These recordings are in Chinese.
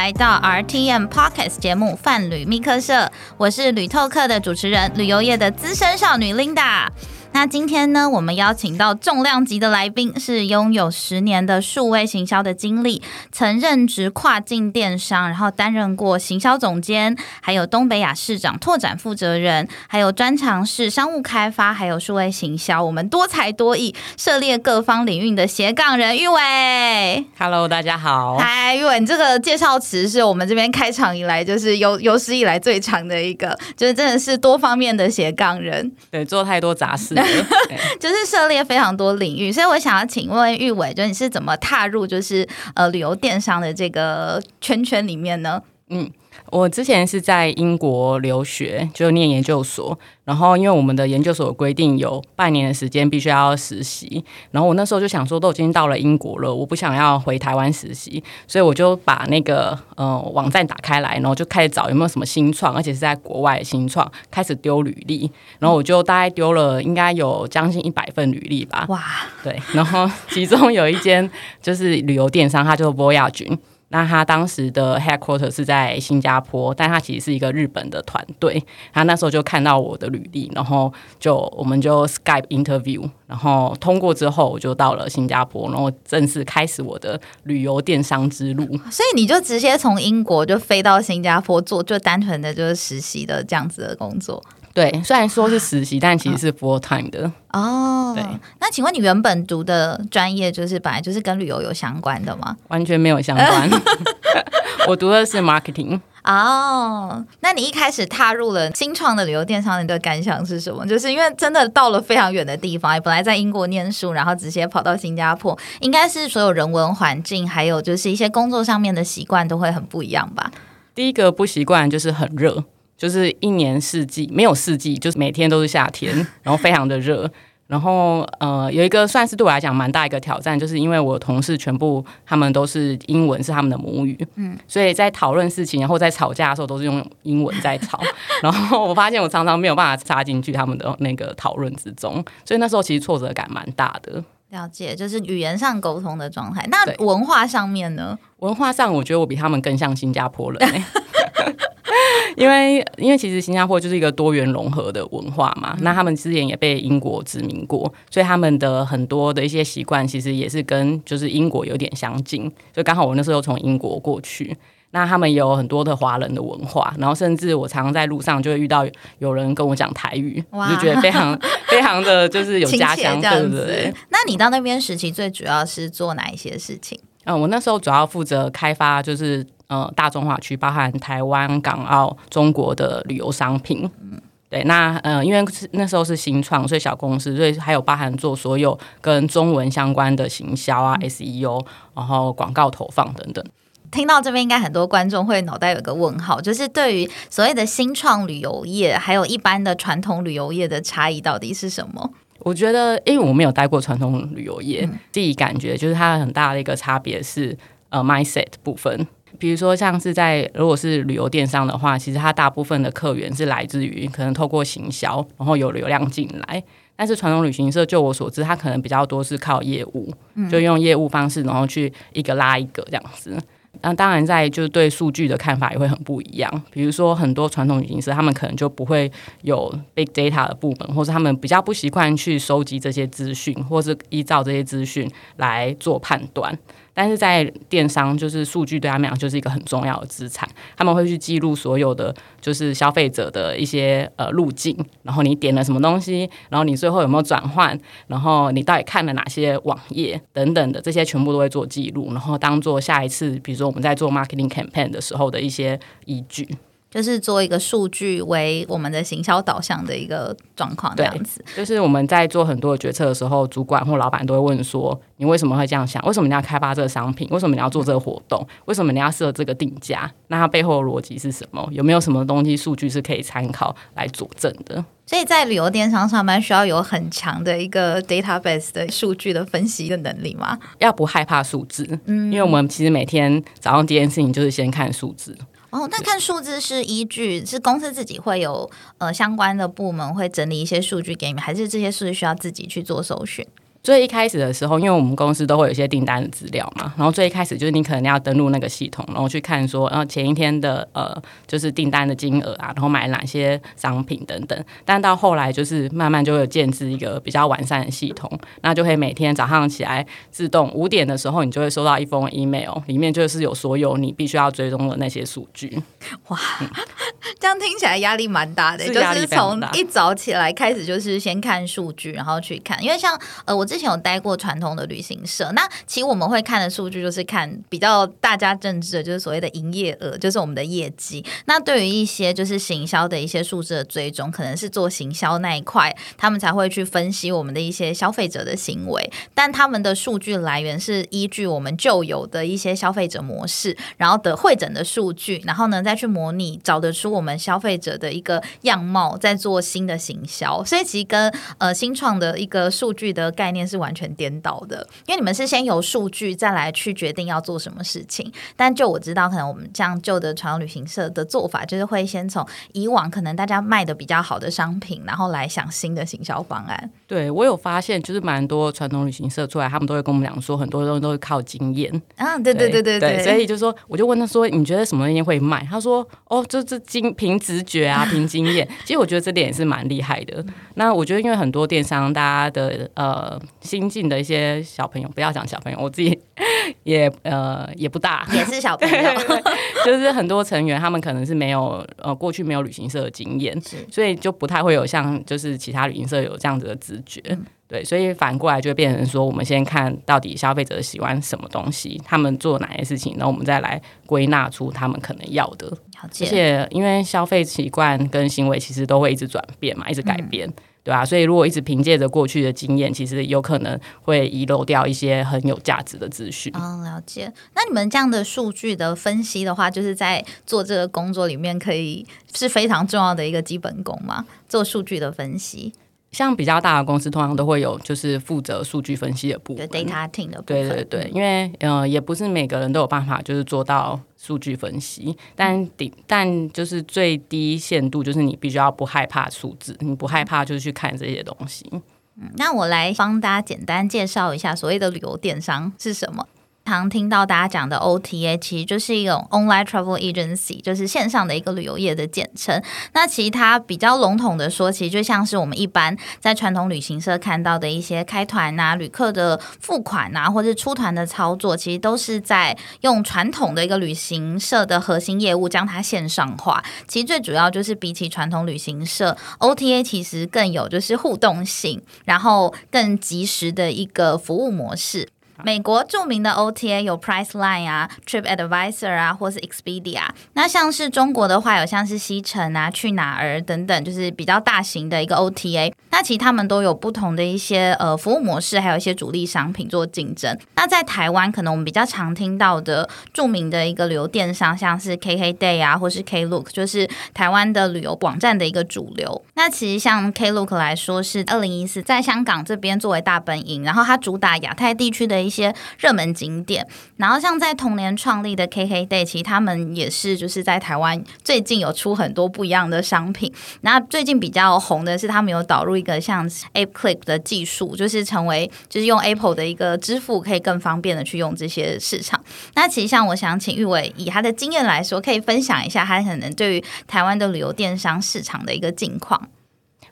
来到 RTM Podcast 节目《泛旅密客社》，我是旅透客的主持人，旅游业的资深少女 Linda。那今天呢，我们邀请到重量级的来宾，是拥有十年的数位行销的经历，曾任职跨境电商，然后担任过行销总监，还有东北亚市长拓展负责人，还有专长是商务开发，还有数位行销。我们多才多艺，涉猎各方领域的斜杠人玉伟。Hello，大家好。嗨，玉伟，你这个介绍词是我们这边开场以来就是有有史以来最长的一个，就是真的是多方面的斜杠人。对，做太多杂事 就是涉猎非常多领域，所以我想要请问玉伟，就是你是怎么踏入就是呃旅游电商的这个圈圈里面呢？我之前是在英国留学，就念研究所。然后因为我们的研究所规定有半年的时间必须要实习，然后我那时候就想说，都已经到了英国了，我不想要回台湾实习，所以我就把那个呃网站打开来，然后就开始找有没有什么新创，而且是在国外的新创，开始丢履历。然后我就大概丢了应该有将近一百份履历吧。哇，对，然后 其中有一间就是旅游电商，它叫做 Voyage。那他当时的 headquarter 是在新加坡，但他其实是一个日本的团队。他那时候就看到我的履历，然后就我们就 Skype interview，然后通过之后，我就到了新加坡，然后正式开始我的旅游电商之路。所以你就直接从英国就飞到新加坡做，就单纯的就是实习的这样子的工作对，虽然说是实习，但其实是 full time 的。哦。对，那请问你原本读的专业就是本来就是跟旅游有相关的吗？完全没有相关。我读的是 marketing。哦，那你一开始踏入了新创的旅游电商，你的感想是什么？就是因为真的到了非常远的地方，本来在英国念书，然后直接跑到新加坡，应该是所有人文环境，还有就是一些工作上面的习惯都会很不一样吧？第一个不习惯就是很热，就是一年四季没有四季，就是每天都是夏天，然后非常的热。然后呃，有一个算是对我来讲蛮大一个挑战，就是因为我同事全部他们都是英文是他们的母语，嗯，所以在讨论事情然后在吵架的时候都是用英文在吵。然后我发现我常常没有办法插进去他们的那个讨论之中，所以那时候其实挫折感蛮大的。了解，就是语言上沟通的状态。那文化上面呢？文化上，我觉得我比他们更像新加坡人、欸，因为因为其实新加坡就是一个多元融合的文化嘛，那他们之前也被英国殖民过，所以他们的很多的一些习惯其实也是跟就是英国有点相近，就刚好我那时候从英国过去。那他们有很多的华人的文化，然后甚至我常常在路上就会遇到有人跟我讲台语，我就觉得非常 非常的就是有家乡，对不对？。那你到那边时期最主要是做哪一些事情？嗯，我那时候主要负责开发就是呃大中华区，包含台湾、港澳、中国的旅游商品。嗯对，那呃，因为是那时候是新创，所以小公司，所以还有包含做所有跟中文相关的行销啊、SEO，然后广告投放等等。听到这边，应该很多观众会脑袋有个问号，就是对于所谓的新创旅游业，还有一般的传统旅游业的差异到底是什么？我觉得，因为我没有待过传统旅游业，自己感觉就是它很大的一个差别是呃 mindset 部分。比如说，像是在如果是旅游电商的话，其实它大部分的客源是来自于可能透过行销，然后有流量进来。但是传统旅行社，就我所知，它可能比较多是靠业务，就用业务方式，然后去一个拉一个这样子。那当然，在就是对数据的看法也会很不一样。比如说，很多传统旅行社他们可能就不会有 big data 的部门，或者他们比较不习惯去收集这些资讯，或是依照这些资讯来做判断。但是在电商，就是数据对他们来讲就是一个很重要的资产，他们会去记录所有的就是消费者的一些呃路径，然后你点了什么东西，然后你最后有没有转换，然后你到底看了哪些网页等等的，这些全部都会做记录，然后当做下一次，比如说我们在做 marketing campaign 的时候的一些依据。就是做一个数据为我们的行销导向的一个状况，这样子。就是我们在做很多的决策的时候，主管或老板都会问说：“你为什么会这样想？为什么你要开发这个商品？为什么你要做这个活动？为什么你要设这个定价？那它背后的逻辑是什么？有没有什么东西数据是可以参考来佐证的？”所以在旅游电商上班，需要有很强的一个 database 的数据的分析的能力吗？要不害怕数字，嗯因为我们其实每天早上第一件事情就是先看数字。哦，那看数字是依据是公司自己会有呃相关的部门会整理一些数据给你们，还是这些数据需要自己去做搜寻？最一开始的时候，因为我们公司都会有一些订单的资料嘛，然后最一开始就是你可能要登录那个系统，然后去看说，然后前一天的呃就是订单的金额啊，然后买哪些商品等等。但到后来就是慢慢就会建制一个比较完善的系统，那就会每天早上起来自动五点的时候，你就会收到一封 email，里面就是有所有你必须要追踪的那些数据。哇，这样听起来压力蛮大的，就是从一早起来开始就是先看数据，然后去看，因为像呃我。之前有待过传统的旅行社，那其实我们会看的数据就是看比较大家政治的，就是所谓的营业额，就是我们的业绩。那对于一些就是行销的一些数字的追踪，可能是做行销那一块，他们才会去分析我们的一些消费者的行为。但他们的数据来源是依据我们旧有的一些消费者模式，然后的会诊的数据，然后呢再去模拟找得出我们消费者的一个样貌，再做新的行销。所以其实跟呃新创的一个数据的概念。是完全颠倒的，因为你们是先有数据，再来去决定要做什么事情。但就我知道，可能我们这样旧的传统旅行社的做法，就是会先从以往可能大家卖的比较好的商品，然后来想新的行销方案。对我有发现，就是蛮多传统旅行社出来，他们都会跟我们讲说，很多东西都是靠经验。啊，对对对对对，所以就说，我就问他说，你觉得什么东西会卖？他说，哦，这这经凭直觉啊，凭经验。其实我觉得这点也是蛮厉害的。那我觉得，因为很多电商，大家的呃。新进的一些小朋友，不要讲小朋友，我自己也呃也不大，也是小朋友，就是很多成员他们可能是没有呃过去没有旅行社的经验，所以就不太会有像就是其他旅行社有这样子的直觉，对，所以反过来就变成说，我们先看到底消费者喜欢什么东西，他们做哪些事情，然后我们再来归纳出他们可能要的，而且因为消费习惯跟行为其实都会一直转变嘛，一直改变。对啊，所以如果一直凭借着过去的经验，其实有可能会遗漏掉一些很有价值的资讯。嗯，了解。那你们这样的数据的分析的话，就是在做这个工作里面，可以是非常重要的一个基本功嘛？做数据的分析。像比较大的公司，通常都会有就是负责数据分析的部分，data team 的部分。对对对，因为呃，也不是每个人都有办法就是做到数据分析，但顶但就是最低限度就是你必须要不害怕数字，你不害怕就是去看这些东西。嗯，那我来帮大家简单介绍一下所谓的旅游电商是什么。常听到大家讲的 OTA，其实就是一种 Online Travel Agency，就是线上的一个旅游业的简称。那其实它比较笼统的说，其实就像是我们一般在传统旅行社看到的一些开团啊、旅客的付款啊，或者出团的操作，其实都是在用传统的一个旅行社的核心业务将它线上化。其实最主要就是比起传统旅行社，OTA 其实更有就是互动性，然后更及时的一个服务模式。美国著名的 OTA 有 Priceline 啊、Trip Advisor 啊，或是 Expedia。那像是中国的话，有像是西城啊、去哪儿等等，就是比较大型的一个 OTA。那其实他们都有不同的一些呃服务模式，还有一些主力商品做竞争。那在台湾，可能我们比较常听到的著名的一个旅游电商，像是 KKday 啊，或是 Klook，就是台湾的旅游网站的一个主流。那其实像 Klook 来说，是二零一四在香港这边作为大本营，然后它主打亚太地区的。一些热门景点，然后像在同年创立的 KKday，其实他们也是就是在台湾最近有出很多不一样的商品。那最近比较红的是他们有导入一个像 App Click 的技术，就是成为就是用 Apple 的一个支付可以更方便的去用这些市场。那其实像我想请玉伟以他的经验来说，可以分享一下他可能对于台湾的旅游电商市场的一个近况。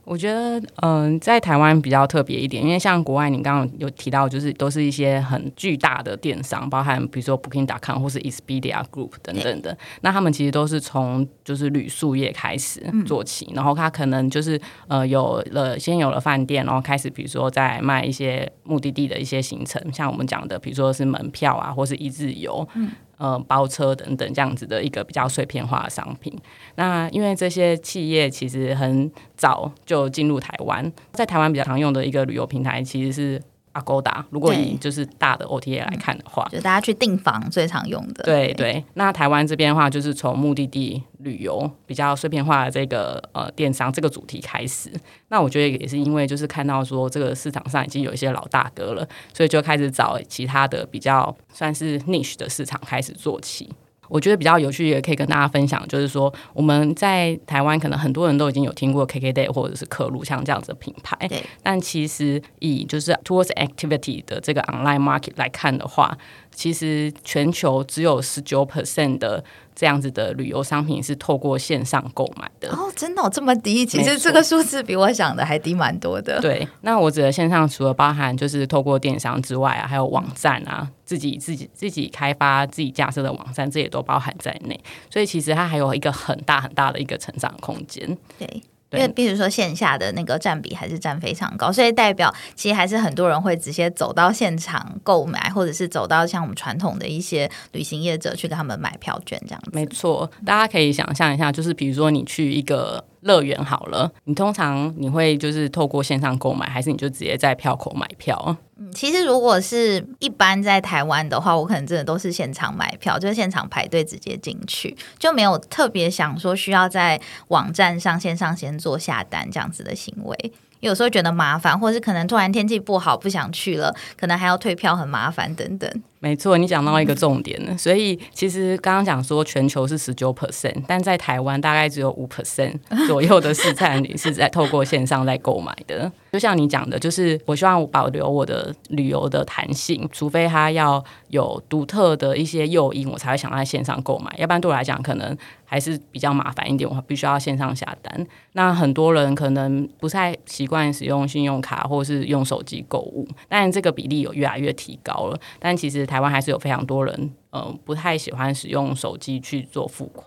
我觉得，嗯，在台湾比较特别一点，因为像国外，你刚刚有提到，就是都是一些很巨大的电商，包含比如说 Booking.com 或是 Expedia Group 等等的。那他们其实都是从就是旅宿业开始做起，然后他可能就是呃有了先有了饭店，然后开始比如说在卖一些目的地的一些行程，像我们讲的，比如说是门票啊，或是一日游。呃，包车等等这样子的一个比较碎片化的商品。那因为这些企业其实很早就进入台湾，在台湾比较常用的一个旅游平台其实是。Agoda，如果以就是大的 OTA 来看的话，就大家去订房最常用的。对对，那台湾这边的话，就是从目的地旅游比较碎片化的这个呃电商这个主题开始。那我觉得也是因为就是看到说这个市场上已经有一些老大哥了，所以就开始找其他的比较算是 niche 的市场开始做起。我觉得比较有趣，也可以跟大家分享，就是说我们在台湾可能很多人都已经有听过 KKday 或者是克鲁像这样子的品牌，对。但其实以就是 towards activity 的这个 online market 来看的话，其实全球只有十九 percent 的。这样子的旅游商品是透过线上购买的哦，真的这么低？其实这个数字比我想的还低蛮多的。对，那我指的线上除了包含就是透过电商之外啊，还有网站啊，自己自己自己开发、自己架设的网站，这也都包含在内。所以其实它还有一个很大很大的一个成长空间。对。因为，比如说线下的那个占比还是占非常高，所以代表其实还是很多人会直接走到现场购买，或者是走到像我们传统的一些旅行业者去跟他们买票券这样子。没错，大家可以想象一下，就是比如说你去一个。乐园好了，你通常你会就是透过线上购买，还是你就直接在票口买票？嗯，其实如果是一般在台湾的话，我可能真的都是现场买票，就是现场排队直接进去，就没有特别想说需要在网站上线上先做下单这样子的行为。有时候觉得麻烦，或者是可能突然天气不好不想去了，可能还要退票很麻烦等等。没错，你讲到一个重点了。所以其实刚刚讲说全球是十九 percent，但在台湾大概只有五 percent 左右的试菜女是在透过线上在购买的。就像你讲的，就是我希望保留我的旅游的弹性，除非他要有独特的一些诱因，我才会想在线上购买。要不然对我来讲，可能还是比较麻烦一点，我必须要线上下单。那很多人可能不太习惯使用信用卡或是用手机购物，但这个比例有越来越提高了。但其实台湾还是有非常多人，嗯，不太喜欢使用手机去做付款，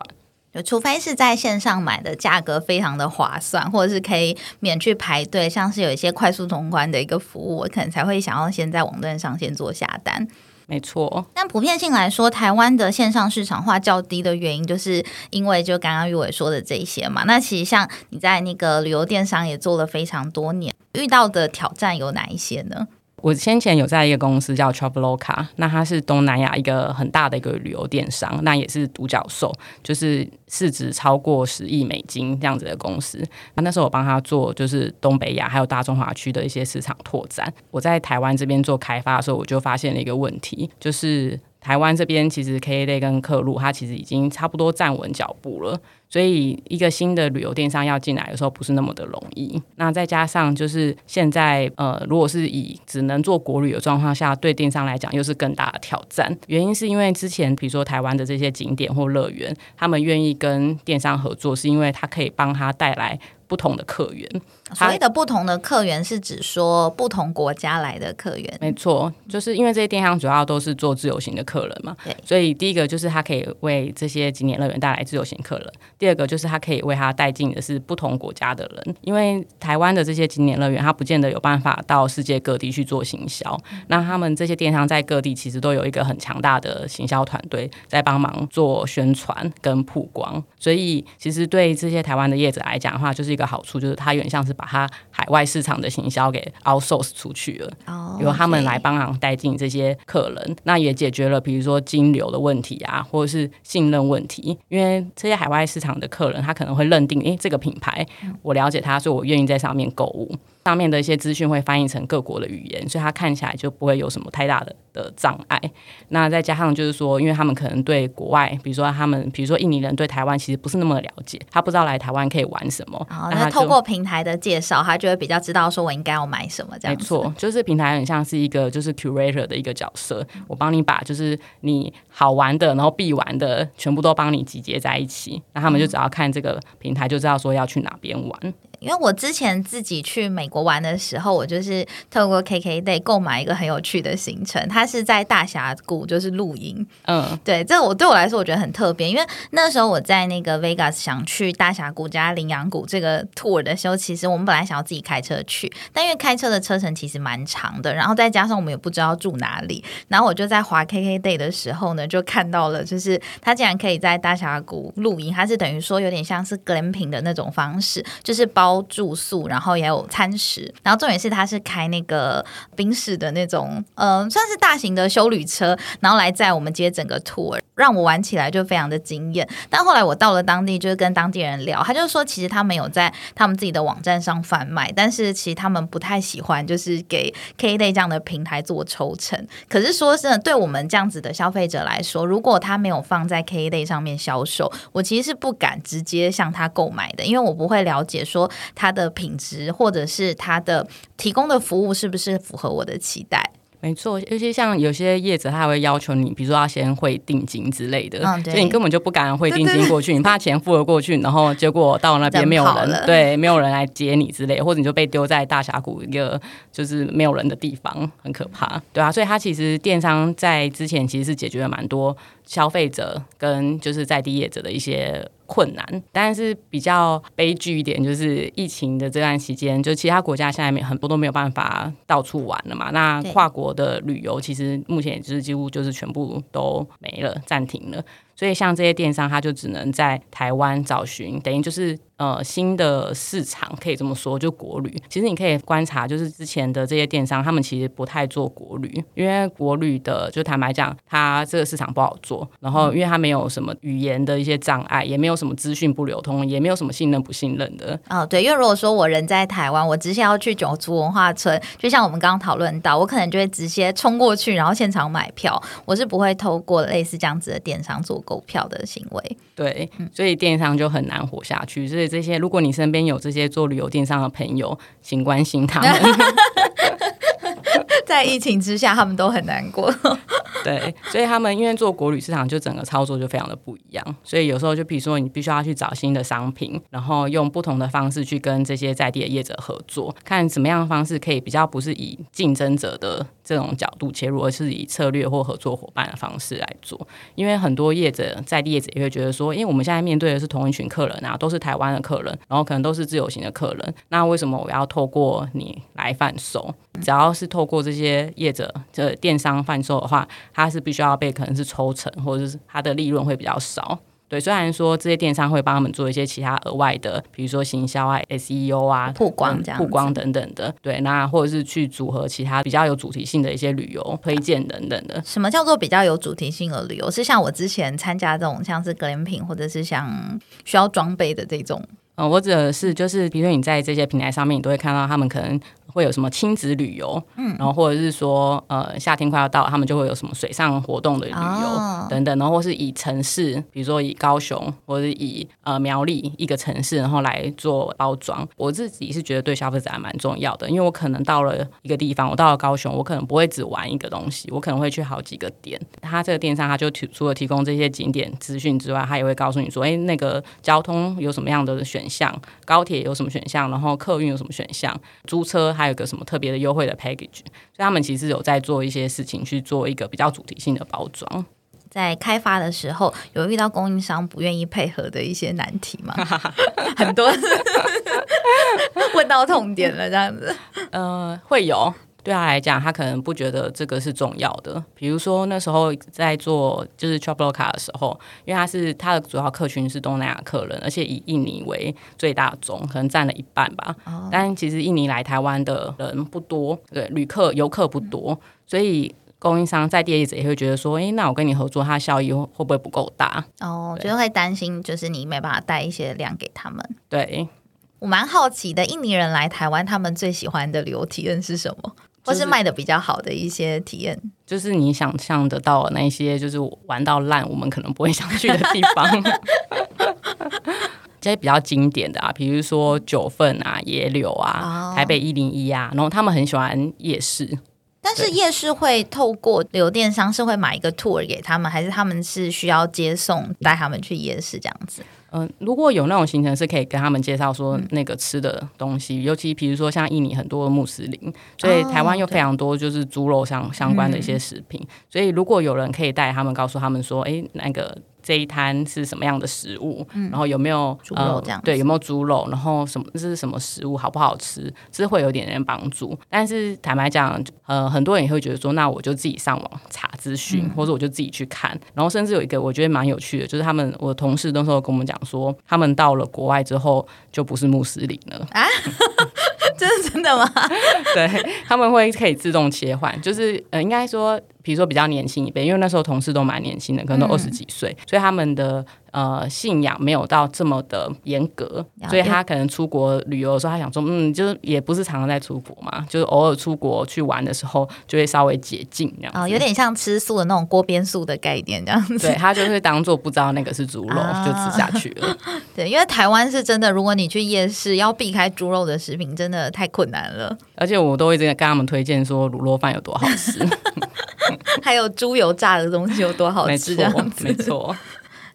就除非是在线上买的价格非常的划算，或者是可以免去排队，像是有一些快速通关的一个服务，我可能才会想要先在网站上先做下单。没错，但普遍性来说，台湾的线上市场化较低的原因，就是因为就刚刚玉伟说的这些嘛。那其实像你在那个旅游电商也做了非常多年，遇到的挑战有哪一些呢？我先前有在一个公司叫 Traveloka，那它是东南亚一个很大的一个旅游电商，那也是独角兽，就是市值超过十亿美金这样子的公司。那那时候我帮他做就是东北亚还有大中华区的一些市场拓展。我在台湾这边做开发的时候，我就发现了一个问题，就是台湾这边其实 K A 类跟客路，它其实已经差不多站稳脚步了。所以，一个新的旅游电商要进来的时候，不是那么的容易。那再加上，就是现在，呃，如果是以只能做国旅的状况下，对电商来讲又是更大的挑战。原因是因为之前，比如说台湾的这些景点或乐园，他们愿意跟电商合作，是因为它可以帮他带来。不同的客源，所谓的不同的客源是指说不同国家来的客源。没错，就是因为这些电商主要都是做自由行的客人嘛，对。所以第一个就是它可以为这些景点乐园带来自由行客人；第二个就是它可以为它带进的是不同国家的人。因为台湾的这些景点乐园，它不见得有办法到世界各地去做行销，那他们这些电商在各地其实都有一个很强大的行销团队在帮忙做宣传跟曝光。所以其实对这些台湾的业者来讲的话，就是一个。个好处就是，它有点像是把它海外市场的行销给 outsource 出去了，由他们来帮忙带进这些客人，那也解决了比如说金流的问题啊，或者是信任问题。因为这些海外市场的客人，他可能会认定，诶，这个品牌我了解它，所以我愿意在上面购物。上面的一些资讯会翻译成各国的语言，所以它看起来就不会有什么太大的的障碍。那再加上就是说，因为他们可能对国外，比如说他们，比如说印尼人对台湾其实不是那么了解，他不知道来台湾可以玩什么。那透过平台的介绍，他就会比较知道说我应该要买什么这样。没错，就是平台很像是一个就是 curator 的一个角色，我帮你把就是你好玩的，然后必玩的全部都帮你集结在一起，那他们就只要看这个平台就知道说要去哪边玩。因为我之前自己去美国玩的时候，我就是透过 KKday 购买一个很有趣的行程，它是在大峡谷就是露营。嗯，对，这我对我来说我觉得很特别，因为那时候我在那个 Vegas 想去大峡谷加羚羊谷这个 tour 的时候，其实我们本来想要自己开车去，但因为开车的车程其实蛮长的，然后再加上我们也不知道住哪里，然后我就在滑 KKday 的时候呢，就看到了，就是它竟然可以在大峡谷露营，它是等于说有点像是 glamping 的那种方式，就是包。包住宿，然后也有餐食，然后重点是他是开那个宾士的那种，呃，算是大型的修旅车，然后来载我们接整个 tour，让我玩起来就非常的惊艳。但后来我到了当地，就是跟当地人聊，他就说其实他们有在他们自己的网站上贩卖，但是其实他们不太喜欢就是给 K 类这样的平台做抽成。可是说真的，对我们这样子的消费者来说，如果他没有放在 K 类上面销售，我其实是不敢直接向他购买的，因为我不会了解说它的品质或者是它的提供的服务是不是符合我的期待。没错，尤其像有些业者，他还会要求你，比如说要先汇定金之类的，所以你根本就不敢汇定金过去，你怕钱付了过去，然后结果到那边没有人，对，没有人来接你之类，或者你就被丢在大峡谷一个就是没有人的地方，很可怕，对啊，所以他其实电商在之前其实是解决了蛮多消费者跟就是在地业者的一些。困难，但是比较悲剧一点，就是疫情的这段期间，就其他国家现在没很多都没有办法到处玩了嘛。那跨国的旅游其实目前也就是几乎就是全部都没了，暂停了。所以像这些电商，它就只能在台湾找寻，等于就是呃新的市场，可以这么说，就国旅。其实你可以观察，就是之前的这些电商，他们其实不太做国旅，因为国旅的就坦白讲，它这个市场不好做。然后因为它没有什么语言的一些障碍，也没有什么资讯不流通，也没有什么信任不信任的。哦，对，因为如果说我人在台湾，我直接要去九族文化村，就像我们刚刚讨论到，我可能就会直接冲过去，然后现场买票，我是不会透过类似这样子的电商做购票的行为。对，所以电商就很难活下去。所以这些，如果你身边有这些做旅游电商的朋友，请关心他们。在疫情之下，他们都很难过。对，所以他们因为做国旅市场，就整个操作就非常的不一样。所以有时候就比如说，你必须要去找新的商品，然后用不同的方式去跟这些在地的业者合作，看什么样的方式可以比较不是以竞争者的这种角度切入，而是以策略或合作伙伴的方式来做。因为很多业者在业者也会觉得说，因为我们现在面对的是同一群客人啊，都是台湾的客人，然后可能都是自由行的客人，那为什么我要透过你来贩售？只要是透过这些业者的电商贩售的话，它是必须要被可能是抽成，或者是它的利润会比较少。对，虽然说这些电商会帮他们做一些其他额外的，比如说行销啊、SEO 啊、曝光嗯这样曝光等等的。对，那或者是去组合其他比较有主题性的一些旅游推荐等等的。什么叫做比较有主题性的旅游？是像我之前参加这种像是 glamping 或者是像需要装备的这种嗯，我指的是就是，比如说你在这些平台上面，你都会看到他们可能会有什么亲子旅游，嗯，然后或者是说，呃，夏天快要到了，他们就会有什么水上活动的旅游、哦等等，然后或是以城市，比如说以高雄或者是以呃苗栗一个城市，然后来做包装。我自己是觉得对消费者还蛮重要的，因为我可能到了一个地方，我到了高雄，我可能不会只玩一个东西，我可能会去好几个点。他这个电商，他就提除了提供这些景点资讯之外，他也会告诉你说，哎，那个交通有什么样的选项，高铁有什么选项，然后客运有什么选项，租车还有个什么特别的优惠的 package。所以他们其实有在做一些事情，去做一个比较主题性的包装。在开发的时候，有遇到供应商不愿意配合的一些难题吗？很多 问到痛点了，这样子。呃，会有。对他来讲，他可能不觉得这个是重要的。比如说那时候在做就是 Travel 卡的时候，因为他是他的主要客群是东南亚客人，而且以印尼为最大宗，可能占了一半吧。但其实印尼来台湾的人不多，对旅客游客不多，所以供应商在地业者也会觉得说，诶，那我跟你合作，它效益会会不会不够大？哦，就是会担心，就是你没办法带一些量给他们。对，我蛮好奇的，印尼人来台湾，他们最喜欢的旅游体验是什么？或是是卖的比较好的一些体验？就是你想象得到的那些，就是玩到烂，我们可能不会想去的地方。这些比较经典的啊，比如说九份啊、野柳啊、哦台北一零一啊，然后他们很喜欢夜市。但是夜市会透过旅游电商是会买一个 tour 给他们，还是他们是需要接送带他们去夜市这样子？嗯、如果有那种行程是可以跟他们介绍说那个吃的东西，尤其比如说像印尼很多穆斯林，所以哦台湾又非常多就是猪肉相相关的一些食品，所以如果有人可以带他们，告诉他们说，哎，那个。这一摊是什么样的食物？然后有没有猪肉这样子对，有没有猪肉？然后什么这是什么食物？好不好吃？这会有点点帮助。但是坦白讲，呃，很多人也会觉得说，那我就自己上网查资讯，或者我就自己去看。然后甚至有一个我觉得蛮有趣的，就是他们我的同事那时候跟我们讲说，他们到了国外之后就不是穆斯林了啊。这是真的吗？对，他们会可以自动切换，就是呃，应该说，比如说比较年轻一辈，因为那时候同事都蛮年轻的，可能都二十几岁，所以他们的呃信仰没有到这么的严格，所以他可能出国旅游的时候，他想说，嗯，就是也不是常常在出国嘛，就是偶尔出国去玩的时候，就会稍微解禁这样子。哦，有点像吃素的那种锅边素的概念这样子。对他就会当做不知道那个是猪肉，啊就吃下去了。对，因为台湾是真的，如果你去夜市要避开猪肉的食品，真的太困难了。而且我都会这个跟他们推荐说卤肉饭有多好吃，还有猪油炸的东西有多好吃，错这样，子。没错。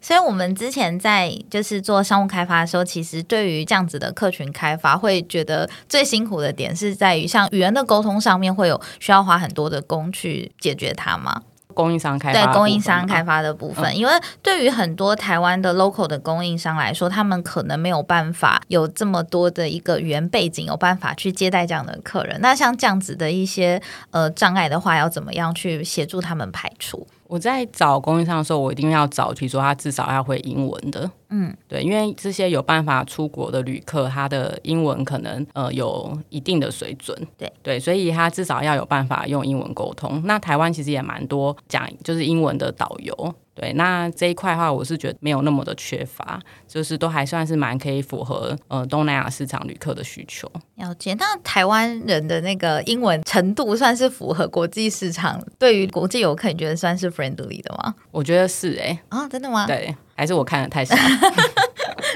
所以，我们之前在就是做商务开发的时候，其实对于这样子的客群开发，会觉得最辛苦的点是在于像语言的沟通上面，会有需要花很多的工去解决它吗？供应商开发的对供应商开发的部分，因为对于很多台湾的 local 的供应商来说，他们可能没有办法有这么多的一个语言背景，有办法去接待这样的客人。那像这样子的一些呃障碍的话，要怎么样去协助他们排除？我在找供应商的时候，我一定要找，比如说他至少要会英文的，嗯，对，因为这些有办法出国的旅客，他的英文可能呃有一定的水准，对对，所以他至少要有办法用英文沟通。那台湾其实也蛮多讲就是英文的导游。对，那这一块的话，我是觉得没有那么的缺乏，就是都还算是蛮可以符合呃东南亚市场旅客的需求。了解，那台湾人的那个英文程度算是符合国际市场，对于国际游客，你觉得算是 friendly 的吗？我觉得是哎、啊，真的吗？对，还是我看的太少。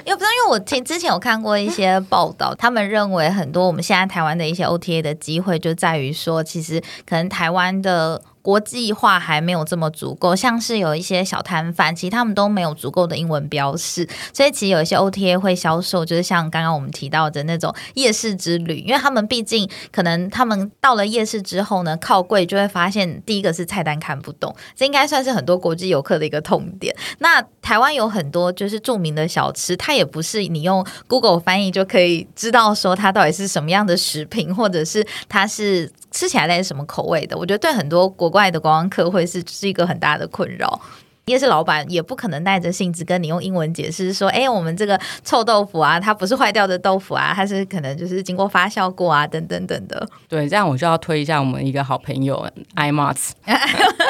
也不知道，因为我听之前有看过一些报道，他们认为很多我们现在台湾的一些 OTA 的机会就在于说，其实可能台湾的。国际化还没有这么足够，像是有一些小摊贩，其实他们都没有足够的英文标识，所以其实有一些 OTA 会销售，就是像刚刚我们提到的那种夜市之旅，因为他们毕竟可能他们到了夜市之后呢，靠柜就会发现第一个是菜单看不懂，这应该算是很多国际游客的一个痛点。那台湾有很多就是著名的小吃，它也不是你用 Google 翻译就可以知道说它到底是什么样的食品，或者是它是吃起来那是什么口味的。我觉得对很多国外的观光客会是是一个很大的困扰。夜市老板也不可能耐着性子跟你用英文解释说，哎，我们这个臭豆腐啊，它不是坏掉的豆腐啊，它是可能就是经过发酵过啊，等等等的。对，这样我就要推一下我们一个好朋友 iMarts，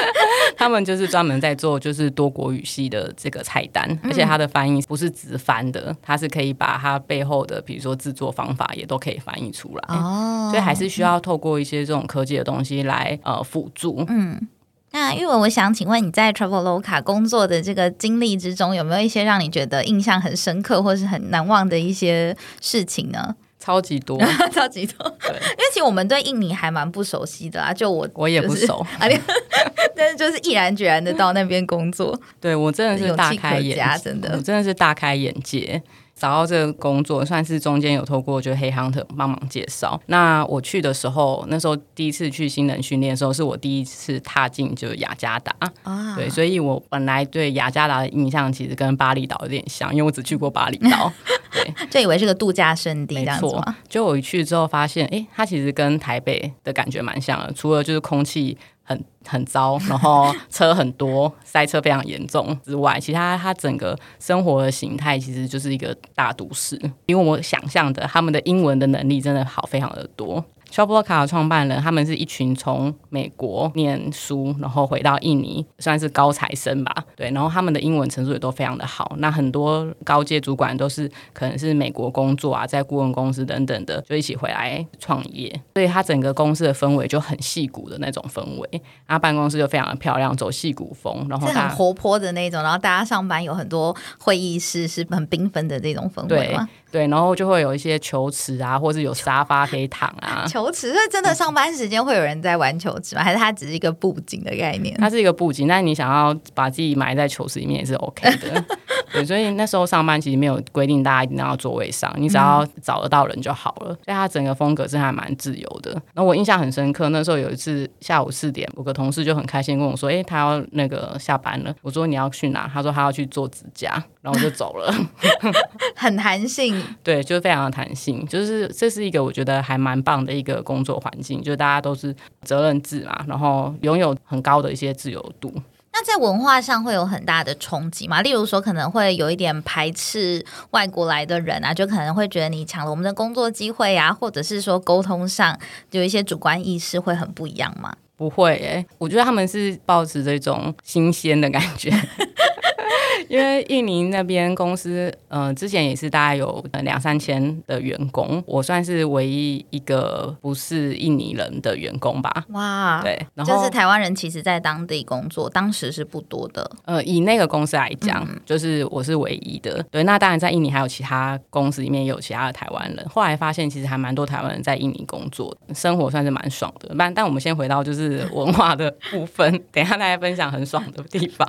他们就是专门在做就是多国语系的这个菜单，而且它的翻译不是直翻的，它是可以把它背后的比如说制作方法也都可以翻译出来，哦所以还是需要透过一些这种科技的东西来呃辅助。那因为我想请问你在 Traveloka 工作的这个经历之中，有没有一些让你觉得印象很深刻或是很难忘的一些事情呢？超级多，超级多，对因为其实我们对印尼还蛮不熟悉的啊，就我我也不熟，但是就是毅然决然的到那边工作，对我真的是大开眼界，真的。我真的是大开眼界。找到这个工作，算是中间有透过就黑 hunter 帮忙介绍。那我去的时候，那时候第一次去新人训练的时候，是我第一次踏进就是雅加达。啊对，所以我本来对雅加达的印象其实跟巴厘岛有点像，因为我只去过巴厘岛。对，就以为是个度假胜地这没错。就我一去之后发现，诶，它其实跟台北的感觉蛮像的，除了就是空气很很糟，然后车很多，塞车非常严重之外，其他他整个生活的形态其实就是一个大都市。因为我想象的，他们的英文的能力真的好非常的多。S h o p 的创办人，他们是一群从美国念书，然后回到印尼，算是高材生吧。对，然后他们的英文程度也都非常的好。那很多高阶主管都是可能是美国工作啊，在顾问公司等等的，就一起回来创业。所以他整个公司的氛围就很戏骨的那种氛围，然后办公室就非常的漂亮，走戏骨风，然后是很活泼的那种，然后大家上班有很多会议室，是很缤纷的这种氛围？对，然后就会有一些球池啊，或是有沙发可以躺啊。球池，是真的上班时间会有人在玩球池吗？还是它只是一个布景的概念？它是一个布景，但你想要把自己埋在球池里面也是 OK 的。对，所以那时候上班其实没有规定大家一定要座位上，你只要找得到人就好了。所以他整个风格是还蛮自由的。然后我印象很深刻，那时候有一次下午四点，我个同事就很开心跟我说：“诶，他要那个下班了。”我说：“你要去哪？”他说：“他要去做指甲。”然后我就走了。很弹性，对，就是非常的弹性，就是这是一个我觉得还蛮棒的一个工作环境，就是大家都是责任制嘛，然后拥有很高的一些自由度。那在文化上会有很大的冲击吗？例如说，可能会有一点排斥外国来的人啊，就可能会觉得你抢了我们的工作机会啊，或者是说沟通上有一些主观意识会很不一样吗？不会诶，我觉得他们是抱持这种新鲜的感觉。因为印尼那边公司，呃，之前也是大概有两三千的员工，我算是唯一一个不是印尼人的员工吧。哇，对，然后就是台湾人，其实在当地工作，当时是不多的。呃，以那个公司来讲，就是我是唯一的。对，那当然在印尼还有其他公司里面也有其他的台湾人。后来发现其实还蛮多台湾人在印尼工作，生活算是蛮爽的。但但我们先回到就是文化的部分，等一下大家分享很爽的地方。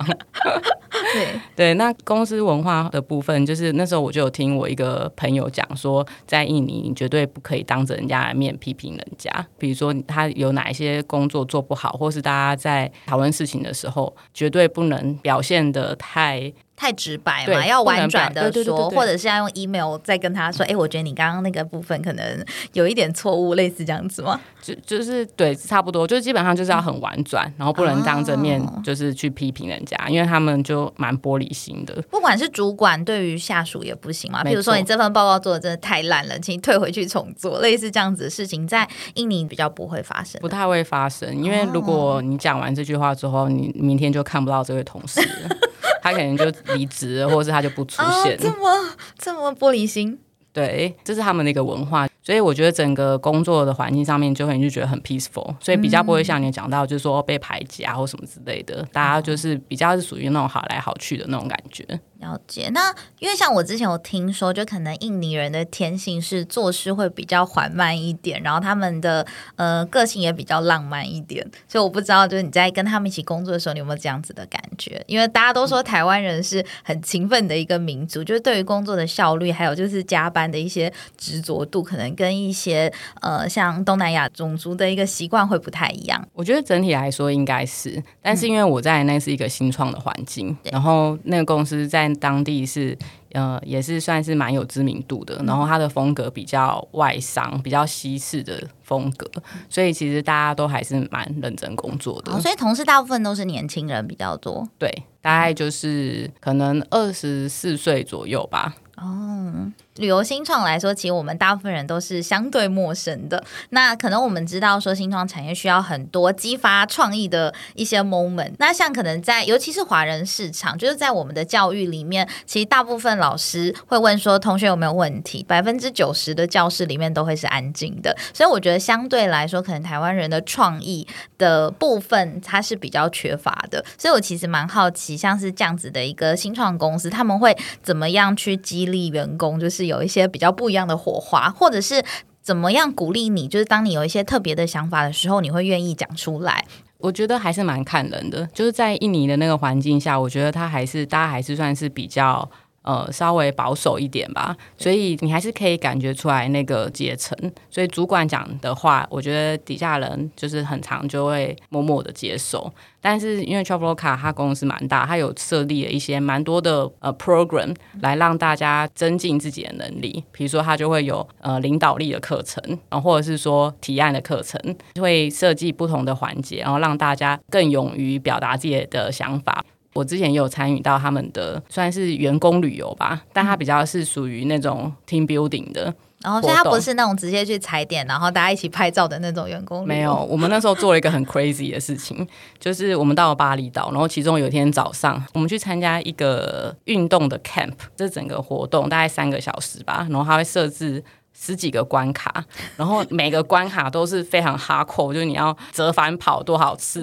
对 对。那公司文化的部分，就是那时候我就有听我一个朋友讲说，在印尼你绝对不可以当着人家的面批评人家，比如说他有哪一些工作做不好，或是大家在讨论事情的时候，绝对不能表现的太。太直白嘛，要婉转的说，或者是要用 email 再跟他说，哎，我觉得你刚刚那个部分可能有一点错误，类似这样子吗？就就是对，差不多，就基本上就是要很婉转，然后不能当着面就是去批评人家，因为他们就蛮玻璃心的。不管是主管对于下属也不行嘛，比如说你这份报告做的真的太烂了，请退回去重做，类似这样子的事情，在印尼比较不会发生，不太会发生，因为如果你讲完这句话之后，你明天就看不到这位同事。他可能就离职，或者是他就不出现。这么这么玻璃心？对，这是他们的一个文化。所以我觉得整个工作的环境上面就会就觉得很 peaceful，所以比较不会像你讲到就是说被排挤啊或什么之类的，大家就是比较是属于那种好来好去的那种感觉。了解。那因为像我之前有听说，就可能印尼人的天性是做事会比较缓慢一点，然后他们的呃个性也比较浪漫一点，所以我不知道就是你在跟他们一起工作的时候，你有没有这样子的感觉？因为大家都说台湾人是很勤奋的一个民族，就是对于工作的效率，还有就是加班的一些执着度，可能。跟一些呃，像东南亚种族的一个习惯会不太一样。我觉得整体来说应该是，但是因为我在那是一个新创的环境，然后那个公司在当地是呃，也是算是蛮有知名度的，然后它的风格比较外商、比较西式的风格，所以其实大家都还是蛮认真工作的。所以同事大部分都是年轻人比较多，对，大概就是可能二十四岁左右吧。哦。旅游新创来说，其实我们大部分人都是相对陌生的。那可能我们知道说，新创产业需要很多激发创意的一些 moment。那像可能在，尤其是华人市场，就是在我们的教育里面，其实大部分老师会问说，同学有没有问题？百分之九十的教室里面都会是安静的。所以我觉得相对来说，可能台湾人的创意的部分，它是比较缺乏的。所以我其实蛮好奇，像是这样子的一个新创公司，他们会怎么样去激励员工？就是有一些比较不一样的火花，或者是怎么样鼓励你？就是当你有一些特别的想法的时候，你会愿意讲出来。我觉得还是蛮看人的。就是在印尼的那个环境下，我觉得他还是大家还是算是比较。呃，稍微保守一点吧，所以你还是可以感觉出来那个阶层。所以主管讲的话，我觉得底下人就是很常就会默默的接受。但是因为 Traveloka 它公司蛮大，它有设立了一些蛮多的呃 program 来让大家增进自己的能力。比如说，它就会有呃领导力的课程，然后或者是说提案的课程，会设计不同的环节，然后让大家更勇于表达自己的想法。我之前也有参与到他们的算是员工旅游吧，但它比较是属于那种 team building 的，然后所以它不是那种直接去踩点，然后大家一起拍照的那种员工。没有，我们那时候做了一个很 crazy 的事情，就是我们到了巴厘岛，然后其中有一天早上，我们去参加一个运动的 camp，这整个活动大概三个小时吧，然后它会设置十几个关卡，然后每个关卡都是非常哈扣，就是你要折返跑多少次。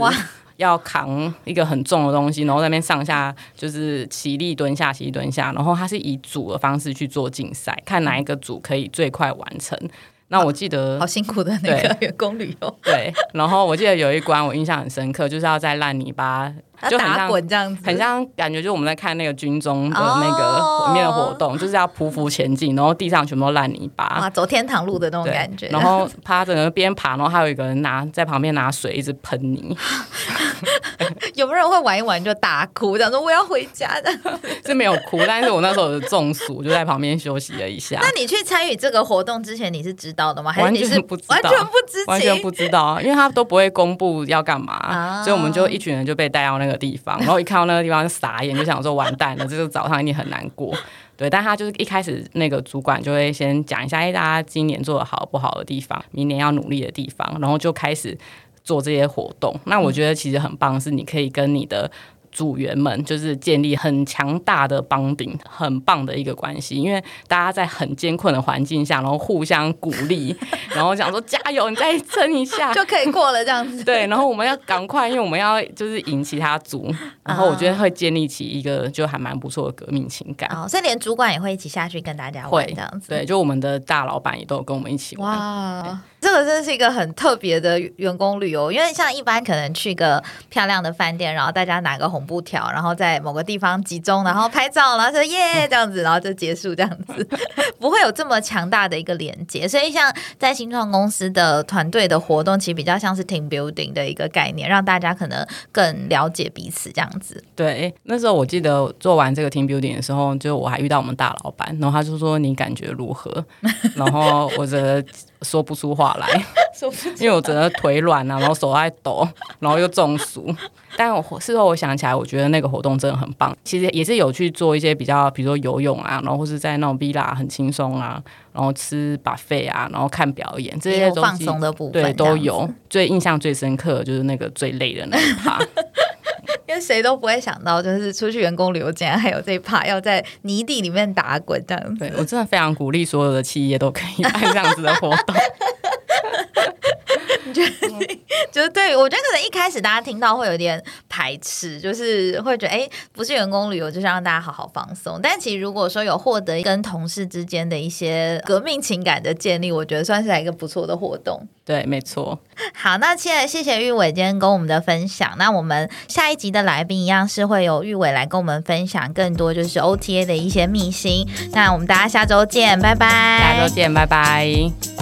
要扛一个很重的东西，然后那边上下就是起立蹲下起立蹲下，然后它是以组的方式去做竞赛，看哪一个组可以最快完成。那我记得好辛苦的那个员工旅游，对。然后我记得有一关我印象很深刻，就是要在烂泥巴就打滚这样子，很像感觉就我们在看那个军中的那个里面的活动，就是要匍匐前进，然后地上全部都烂泥巴，哇，走天堂路的那种感觉。然后趴着边爬，然后还有一个人拿在旁边拿水一直喷你。有没有人会玩一玩就大哭，讲说我要回家的？是没有哭，但是我那时候有中暑，就在旁边休息了一下。那你去参与这个活动之前，你是知道的吗？还是完你是全不知道，完全不知？完全不知道啊，因为他都不会公布要干嘛，啊所以我们就一群人就被带到那个地方，然后一看到那个地方就傻眼，就想说完蛋了，这个早上一定很难过。对，但他就是一开始那个主管就会先讲一下，哎，大家今年做的好不好的地方，明年要努力的地方，然后就开始做这些活动。那我觉得其实很棒，是你可以跟你的。组员们就是建立很强大的帮顶，很棒的一个关系，因为大家在很艰困的环境下，然后互相鼓励，然后讲说加油，你再撑一下，就可以过了这样子。对，然后我们要赶快，因为我们要就是赢其他组，然后我觉得会建立起一个就还蛮不错的革命情感。哦，所以连主管也会一起下去跟大家玩会这样子。对，就我们的大老板也都有跟我们一起玩。哇，这个真是一个很特别的员工旅游，因为像一般可能去个漂亮的饭店，然后大家拿个红布条，然后在某个地方集中，然后拍照，然后说耶这样子，然后就结束这样子，不会有这么强大的一个连接。所以像在新创公司的团队的活动，其实比较像是 team building 的一个概念，让大家可能更了解彼此这样子。对，那时候我记得做完这个 team building 的时候，就我还遇到我们大老板，然后他就说你感觉如何？然后我觉得说不出话来，说不因为我整个腿软啊，然后手在抖，然后又中暑。但我事后我想起来，我觉得那个活动真的很棒。其实也是有去做一些比较，比如说游泳啊，然后或是在那种 villa 很轻松啊，然后吃 buffet 啊，然后看表演这些东西有放松的部分，对都有。最印象最深刻的就是那个最累的那一趴。因为谁都不会想到，就是出去员工旅游竟然还有这一趴要在泥地里面打滚这样子。对我真的非常鼓励所有的企业都可以办这样子的活动。就是对我觉得可能一开始大家听到会有点排斥，就是会觉得哎，不是员工旅游就是让大家好好放松。但其实如果说有获得跟同事之间的一些革命情感的建立，我觉得算是一个不错的活动。对，没错。好，那现在谢谢玉伟今天跟我们的分享。那我们下一集的来宾一样是会有玉伟来跟我们分享更多就是 OTA 的一些秘辛。那我们大家下周见，拜拜。下周见，拜拜。